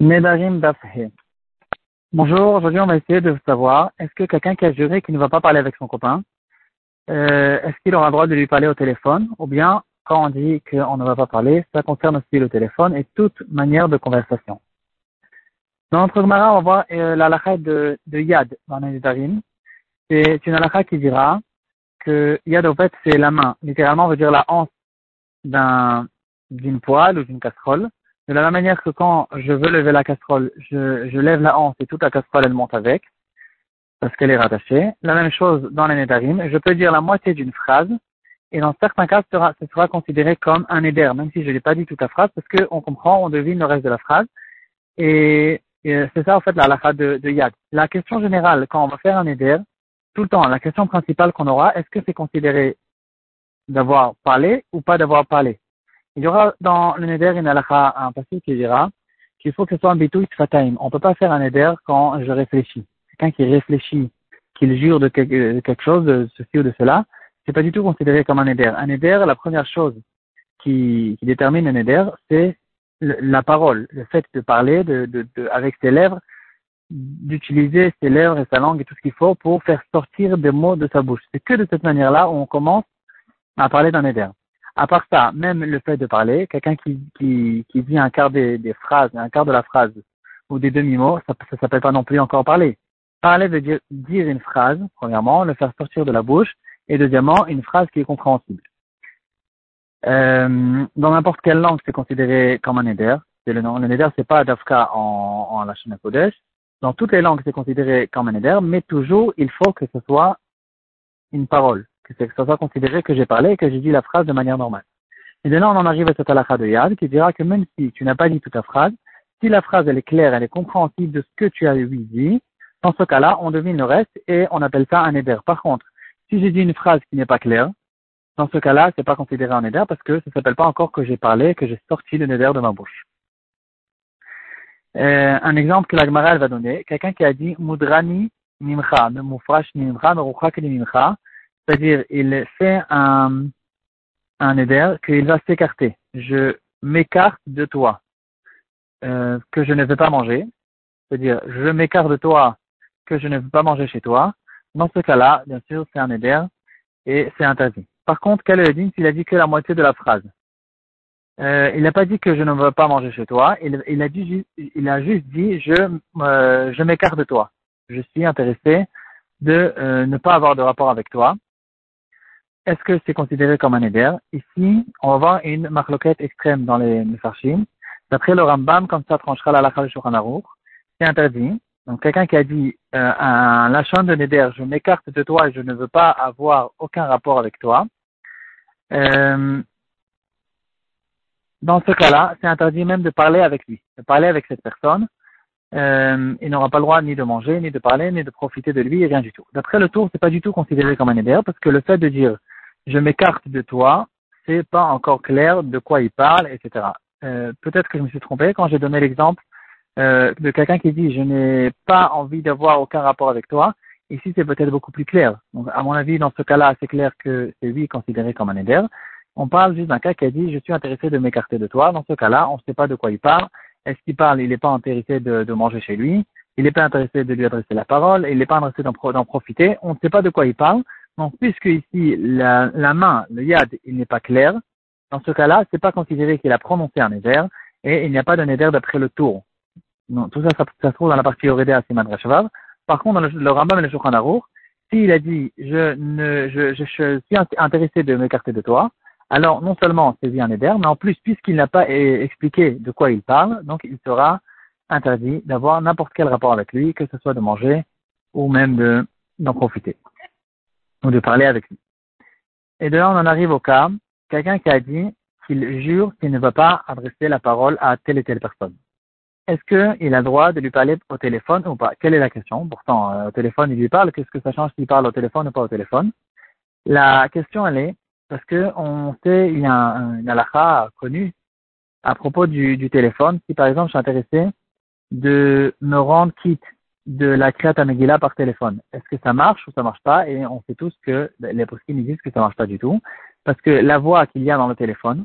Nedarim Dafhe. Bonjour, aujourd'hui on va essayer de savoir, est-ce que quelqu'un qui a juré qu'il ne va pas parler avec son copain, euh, est-ce qu'il aura le droit de lui parler au téléphone Ou bien, quand on dit qu'on ne va pas parler, ça concerne aussi le téléphone et toute manière de conversation. Dans notre Gemara, on va voir euh, la de, de Yad dans Nedarim. C'est une halakha qui dira que Yad, en fait, c'est la main. Littéralement, on veut dire la hanse d'un, d'une poêle ou d'une casserole. De la même manière que quand je veux lever la casserole, je, je lève la hanse et toute la casserole elle monte avec, parce qu'elle est rattachée. La même chose dans les nédarim. Je peux dire la moitié d'une phrase, et dans certains cas, ce sera, ce sera considéré comme un éder, même si je n'ai pas dit toute la phrase, parce qu'on comprend, on devine le reste de la phrase. Et, c'est ça, en fait, la halakha de, de Yad. La question générale, quand on va faire un éder, tout le temps, la question principale qu'on aura, est-ce que c'est considéré d'avoir parlé ou pas d'avoir parlé? Il y aura dans le Neder halakha, un passage qui dira qu'il faut que ce soit un bitouï fataim. On ne peut pas faire un Neder quand je réfléchis. Quelqu'un qui réfléchit, qu'il jure de quelque chose, de ceci ou de cela, c'est pas du tout considéré comme un Neder. Un Neder, la première chose qui, détermine un Neder, c'est la parole, le fait de parler de, avec ses lèvres, d'utiliser ses lèvres et sa langue et tout ce qu'il faut pour faire sortir des mots de sa bouche. C'est que de cette manière-là où on commence à parler d'un Neder. À part ça, même le fait de parler, quelqu'un qui, qui, qui dit un quart des, des, phrases, un quart de la phrase ou des demi-mots, ça ne s'appelle pas non plus encore parler. Parler veut dire dire une phrase, premièrement, le faire sortir de la bouche, et deuxièmement, une phrase qui est compréhensible. Euh, dans n'importe quelle langue, c'est considéré comme un éder. C'est le nom. Le neder, c'est pas Dafka en, en la Kodesh. Dans toutes les langues, c'est considéré comme un éder, mais toujours, il faut que ce soit une parole que ça soit considéré que j'ai parlé et que j'ai dit la phrase de manière normale. Et de là, on en arrive à cette halakha de Yad qui dira que même si tu n'as pas dit toute la phrase, si la phrase elle est claire, elle est compréhensible de ce que tu as lui dit, dans ce cas-là, on devine le reste et on appelle ça un éder. Par contre, si j'ai dit une phrase qui n'est pas claire, dans ce cas-là, c'est pas considéré un éder parce que ça s'appelle pas encore que j'ai parlé, que j'ai sorti le néder de ma bouche. Euh, un exemple que la Gemara va donner, quelqu'un qui a dit Mudrani nimcha, mufrash nimcha, nimcha, c'est-à-dire, il fait un, un éder qu'il va s'écarter. Je m'écarte de toi, euh, que je ne veux pas manger. C'est-à-dire, je m'écarte de toi, que je ne veux pas manger chez toi. Dans ce cas-là, bien sûr, c'est un éder et c'est interdit. Par contre, le s'il a dit que la moitié de la phrase euh, Il n'a pas dit que je ne veux pas manger chez toi. Il, il a, dit, il a juste dit je, euh, je m'écarte de toi. Je suis intéressé de euh, ne pas avoir de rapport avec toi est-ce que c'est considéré comme un éder? Ici, on va voir une marloquette extrême dans les Mefarshim. D'après le Rambam, comme ça tranchera la lacha c'est interdit. Donc quelqu'un qui a dit euh, un de Neder, je m'écarte de toi et je ne veux pas avoir aucun rapport avec toi. Euh, dans ce cas-là, c'est interdit même de parler avec lui, de parler avec cette personne. Euh, il n'aura pas le droit ni de manger, ni de parler, ni de profiter de lui, rien du tout. D'après le tour, c'est pas du tout considéré comme un éder parce que le fait de dire je m'écarte de toi, c'est pas encore clair de quoi il parle, etc. Euh, Peut-être que je me suis trompé quand j'ai donné l'exemple euh, de quelqu'un qui dit je n'ai pas envie d'avoir aucun rapport avec toi. Ici, c'est peut-être beaucoup plus clair. Donc, à mon avis, dans ce cas-là, c'est clair que c'est lui considéré comme un éder. On parle juste d'un cas qui a dit je suis intéressé de m'écarter de toi. Dans ce cas-là, on ne sait pas de quoi il parle. Est-ce qu'il parle Il n'est pas intéressé de, de, manger chez lui? Il n'est pas intéressé de lui adresser la parole. Il n'est pas intéressé d'en profiter. On ne sait pas de quoi il parle. Donc, puisque ici, la, la main, le yad, il n'est pas clair, dans ce cas-là, c'est pas considéré qu'il a prononcé un éder, et il n'y a pas d'un éder d'après le tour. Tout ça, ça, se trouve dans la partie Orédé Siman Rashavav. Par contre, dans le, le Rambam et le Shulchan s'il a dit, je ne, je, je, suis intéressé de m'écarter de toi, alors non seulement c'est bien éder, mais en plus, puisqu'il n'a pas expliqué de quoi il parle, donc il sera interdit d'avoir n'importe quel rapport avec lui, que ce soit de manger ou même de, d'en profiter ou de parler avec lui. Et de là, on en arrive au cas, quelqu'un qui a dit qu'il jure qu'il ne va pas adresser la parole à telle et telle personne. Est-ce qu'il a le droit de lui parler au téléphone ou pas? Quelle est la question? Pourtant, euh, au téléphone, il lui parle. Qu'est-ce que ça change s'il parle au téléphone ou pas au téléphone? La question, elle est, parce que on sait, il y a un, une halakha connue à propos du, du téléphone. Si par exemple, je suis intéressé de me rendre quitte de la Kriyat Megillah par téléphone. Est-ce que ça marche ou ça marche pas? Et on sait tous que les poskim disent que ça marche pas du tout, parce que la voix qu'il y a dans le téléphone,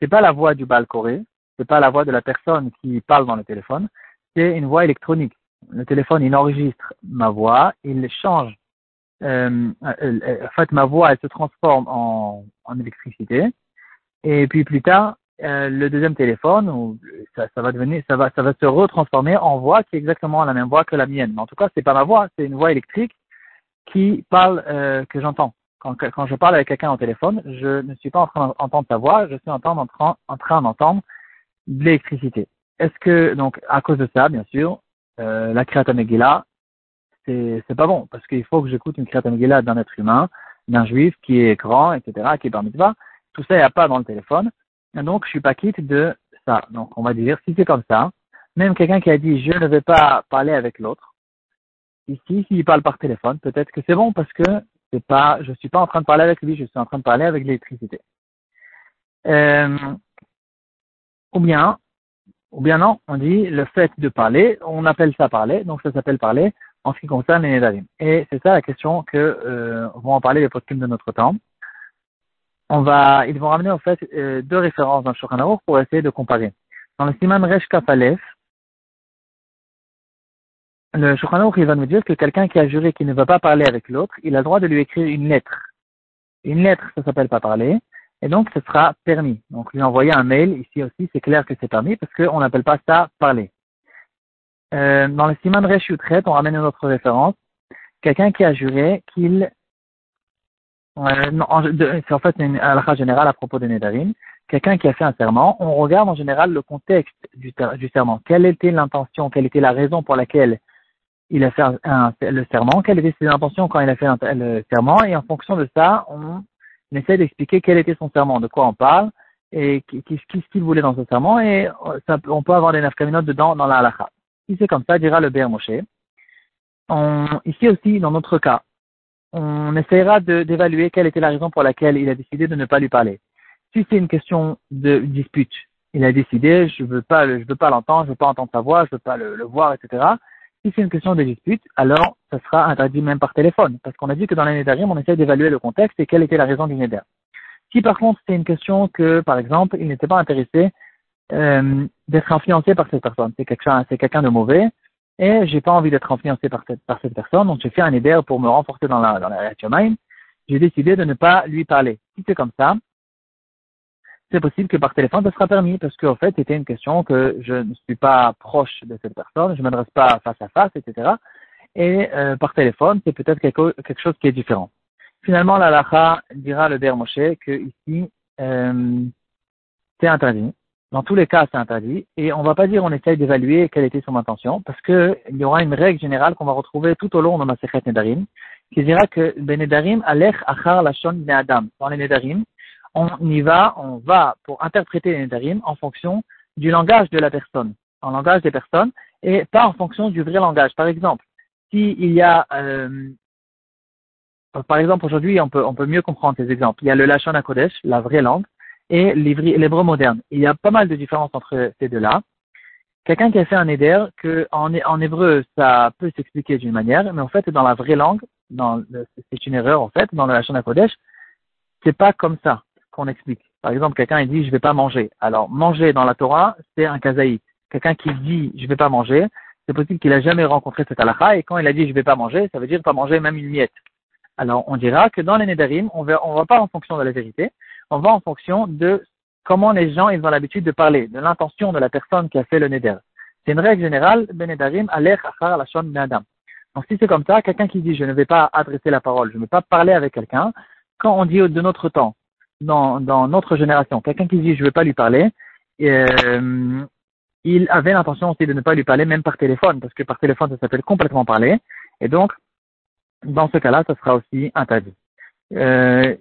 c'est pas la voix du Baal Koré, c'est pas la voix de la personne qui parle dans le téléphone, c'est une voix électronique. Le téléphone, il enregistre ma voix, il change. Euh, euh, en fait, ma voix, elle se transforme en électricité. Et puis plus tard, euh, le deuxième téléphone, ça, ça, va devenir, ça va, ça va se retransformer en voix qui est exactement la même voix que la mienne. Mais en tout cas, c'est pas ma voix, c'est une voix électrique qui parle, euh, que j'entends. Quand, quand, je parle avec quelqu'un au téléphone, je ne suis pas en train d'entendre sa voix, je suis en train, en train d'entendre de l'électricité. Est-ce que, donc, à cause de ça, bien sûr, euh, la Kriyat Megillah, c'est, c'est pas bon, parce qu'il faut que j'écoute une Kriyat Megillah d'un être humain, d'un juif qui est grand, etc., qui est par mitzvah. Tout ça, il n'y a pas dans le téléphone. Donc, je suis pas quitte de ça. Donc, on va dire, si c'est comme ça, même quelqu'un qui a dit je ne vais pas parler avec l'autre, ici, s'il parle par téléphone, peut-être que c'est bon parce que c'est pas, je suis pas en train de parler avec lui, je suis en train de parler avec l'électricité. Euh, ou bien, ou bien non, on dit le fait de parler, on appelle ça parler, donc ça s'appelle parler en ce qui concerne les Nédarim. Et c'est ça la question que euh, vont en parler les posthumes de notre temps on va, ils vont ramener en fait euh, deux références dans le Shulchan pour essayer de comparer. Dans le Siman Resh Kafalef, le Shulchan il va nous dire que quelqu'un qui a juré qu'il ne va pas parler avec l'autre, il a le droit de lui écrire une lettre. Une lettre, ça s'appelle pas parler, et donc ce sera permis. Donc lui envoyer un mail, ici aussi, c'est clair que c'est permis parce qu'on n'appelle pas ça parler. Euh, dans le Siman Resh Utret, on ramène une autre référence. Quelqu'un qui a juré qu'il c'est en fait une halakha générale à propos des Nédarim. Quelqu'un qui a fait un serment, on regarde en général le contexte du, serment. Quelle était l'intention, quelle était la raison pour laquelle il a fait le serment, quelles étaient ses intentions quand il a fait le serment, et en fonction de ça, on essaie d'expliquer quel était son serment, de quoi on parle, et qu'est-ce qu'il voulait dans ce serment, et ça, on peut avoir des nafkaminotes dedans dans la halakha. Si c'est comme ça, dira le Ber Moshe. ici aussi, dans notre cas, on essaiera d'évaluer quelle était la raison pour laquelle il a décidé de ne pas lui parler. Si c'est une question de dispute, il a décidé, je veux pas, je veux pas l'entendre, je veux pas entendre sa voix, je veux pas le, voir, etc. Si c'est une question de dispute, alors ça sera interdit même par téléphone, parce qu'on a dit que dans l'année d'Arim, on essaie d'évaluer le contexte et quelle était la raison du Neder. Si par contre c'est une question que, par exemple, il n'était pas intéressé euh, d'être influencé par cette personne, c'est quelqu'un, c'est quelqu'un de mauvais, et j'ai pas envie d'être influencé par cette, par cette personne, donc j'ai fait un éder pour me renforcer dans la, dans la J'ai décidé de ne pas lui parler. Si c'est comme ça, c'est possible que par téléphone, ça sera permis, parce qu'en fait, c'était une question que je ne suis pas proche de cette personne, je m'adresse pas face à face, etc. Et euh, par téléphone, c'est peut-être quelque, quelque, chose qui est différent. Finalement, la lacha dira le Der Moshe que ici, euh, c'est interdit. Dans tous les cas, c'est interdit. Et on ne va pas dire on essaye d'évaluer quelle était son intention, parce qu'il y aura une règle générale qu'on va retrouver tout au long de Masechet Nedarim, qui dira que Benedarim alech achar lashon adam. Dans les Nedarim, on y va, on va pour interpréter les Nedarim en fonction du langage de la personne, en langage des personnes, et pas en fonction du vrai langage. Par exemple, s'il y a, euh, par exemple, aujourd'hui, on peut, on peut mieux comprendre ces exemples. Il y a le Lashon HaKodesh, la vraie langue, et l'hébreu moderne. Il y a pas mal de différences entre ces deux-là. Quelqu'un qui a fait un éder, que en, en hébreu, ça peut s'expliquer d'une manière, mais en fait, dans la vraie langue, c'est une erreur, en fait, dans la Shana Kodesh, c'est pas comme ça qu'on explique. Par exemple, quelqu'un, il dit, je vais pas manger. Alors, manger dans la Torah, c'est un kazaït. Quelqu'un qui dit, je vais pas manger, c'est possible qu'il a jamais rencontré cette halakha, et quand il a dit, je vais pas manger, ça veut dire pas manger même une miette. Alors, on dira que dans les Nedarim, on on va pas en fonction de la vérité, on va en fonction de comment les gens ils ont l'habitude de parler, de l'intention de la personne qui a fait le neder. C'est une règle générale, benedarim alech achar lashon benadam. Donc si c'est comme ça, quelqu'un qui dit je ne vais pas adresser la parole, je ne vais pas parler avec quelqu'un, quand on dit de notre temps, dans, dans notre génération, quelqu'un qui dit je ne vais pas lui parler, euh, il avait l'intention aussi de ne pas lui parler même par téléphone, parce que par téléphone ça s'appelle complètement parler, et donc dans ce cas-là, ça sera aussi interdit euh,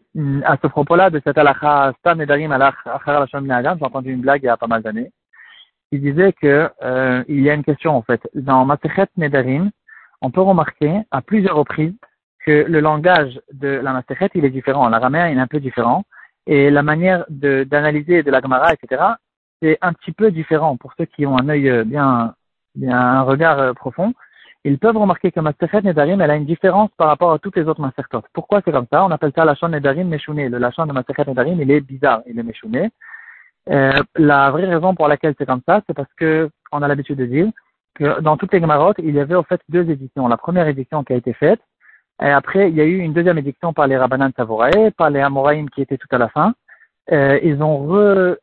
à ce propos-là, de cette halakha, Stam Nedarim Achar j'ai entendu une blague il y a pas mal d'années. Il disait que euh, il y a une question en fait. Dans Masechet Nedarim, on peut remarquer à plusieurs reprises que le langage de la Masechet il est différent. L'araméen il est un peu différent et la manière d'analyser de, la Gemara, etc. c'est un petit peu différent pour ceux qui ont un œil bien, bien un regard euh, profond ils peuvent remarquer que Maserhet Nedarim, elle a une différence par rapport à toutes les autres Masertot. Pourquoi c'est comme ça? On appelle ça Lachon Nedarim Meshouné. Le Lachon de Maserhet Nedarim, il est bizarre, il est Meshouné. Euh, la vraie raison pour laquelle c'est comme ça, c'est parce que on a l'habitude de dire que dans toutes les Gemarotes, il y avait au fait deux éditions. La première édition qui a été faite, et après, il y a eu une deuxième édition par les Rabbanan Savorae, par les Amoraïm qui étaient tout à la fin. Euh, ils ont euh,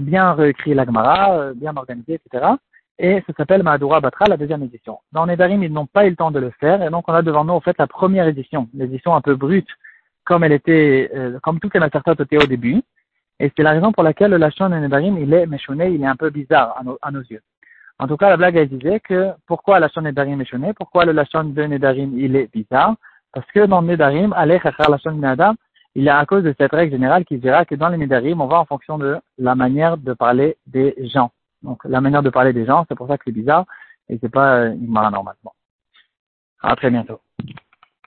bien réécrit la Gemara, euh, bien organisé, etc. Et ça s'appelle Mahadura Batra, la deuxième édition. Dans Nedarim, ils n'ont pas eu le temps de le faire, et donc on a devant nous, en fait, la première édition, l'édition un peu brute, comme elle était, euh, comme toutes les Masertot étaient au début. Et c'est la raison pour laquelle le Lachon de Nedarim, il est méchonné, il est un peu bizarre à, nos yeux. En tout cas, la blague, elle disait que pourquoi la Nedarim est méchonné, pourquoi le Lachon de Nedarim, il est bizarre, parce que dans Nedarim, Alech Lachon Nedam, il est à cause de cette règle générale qui dira que dans les Nedarim, on va en fonction de la manière de parler des gens. Donc, la manière de parler des gens, c'est pour ça que c'est bizarre, et c'est pas euh, une normalement. À très bientôt.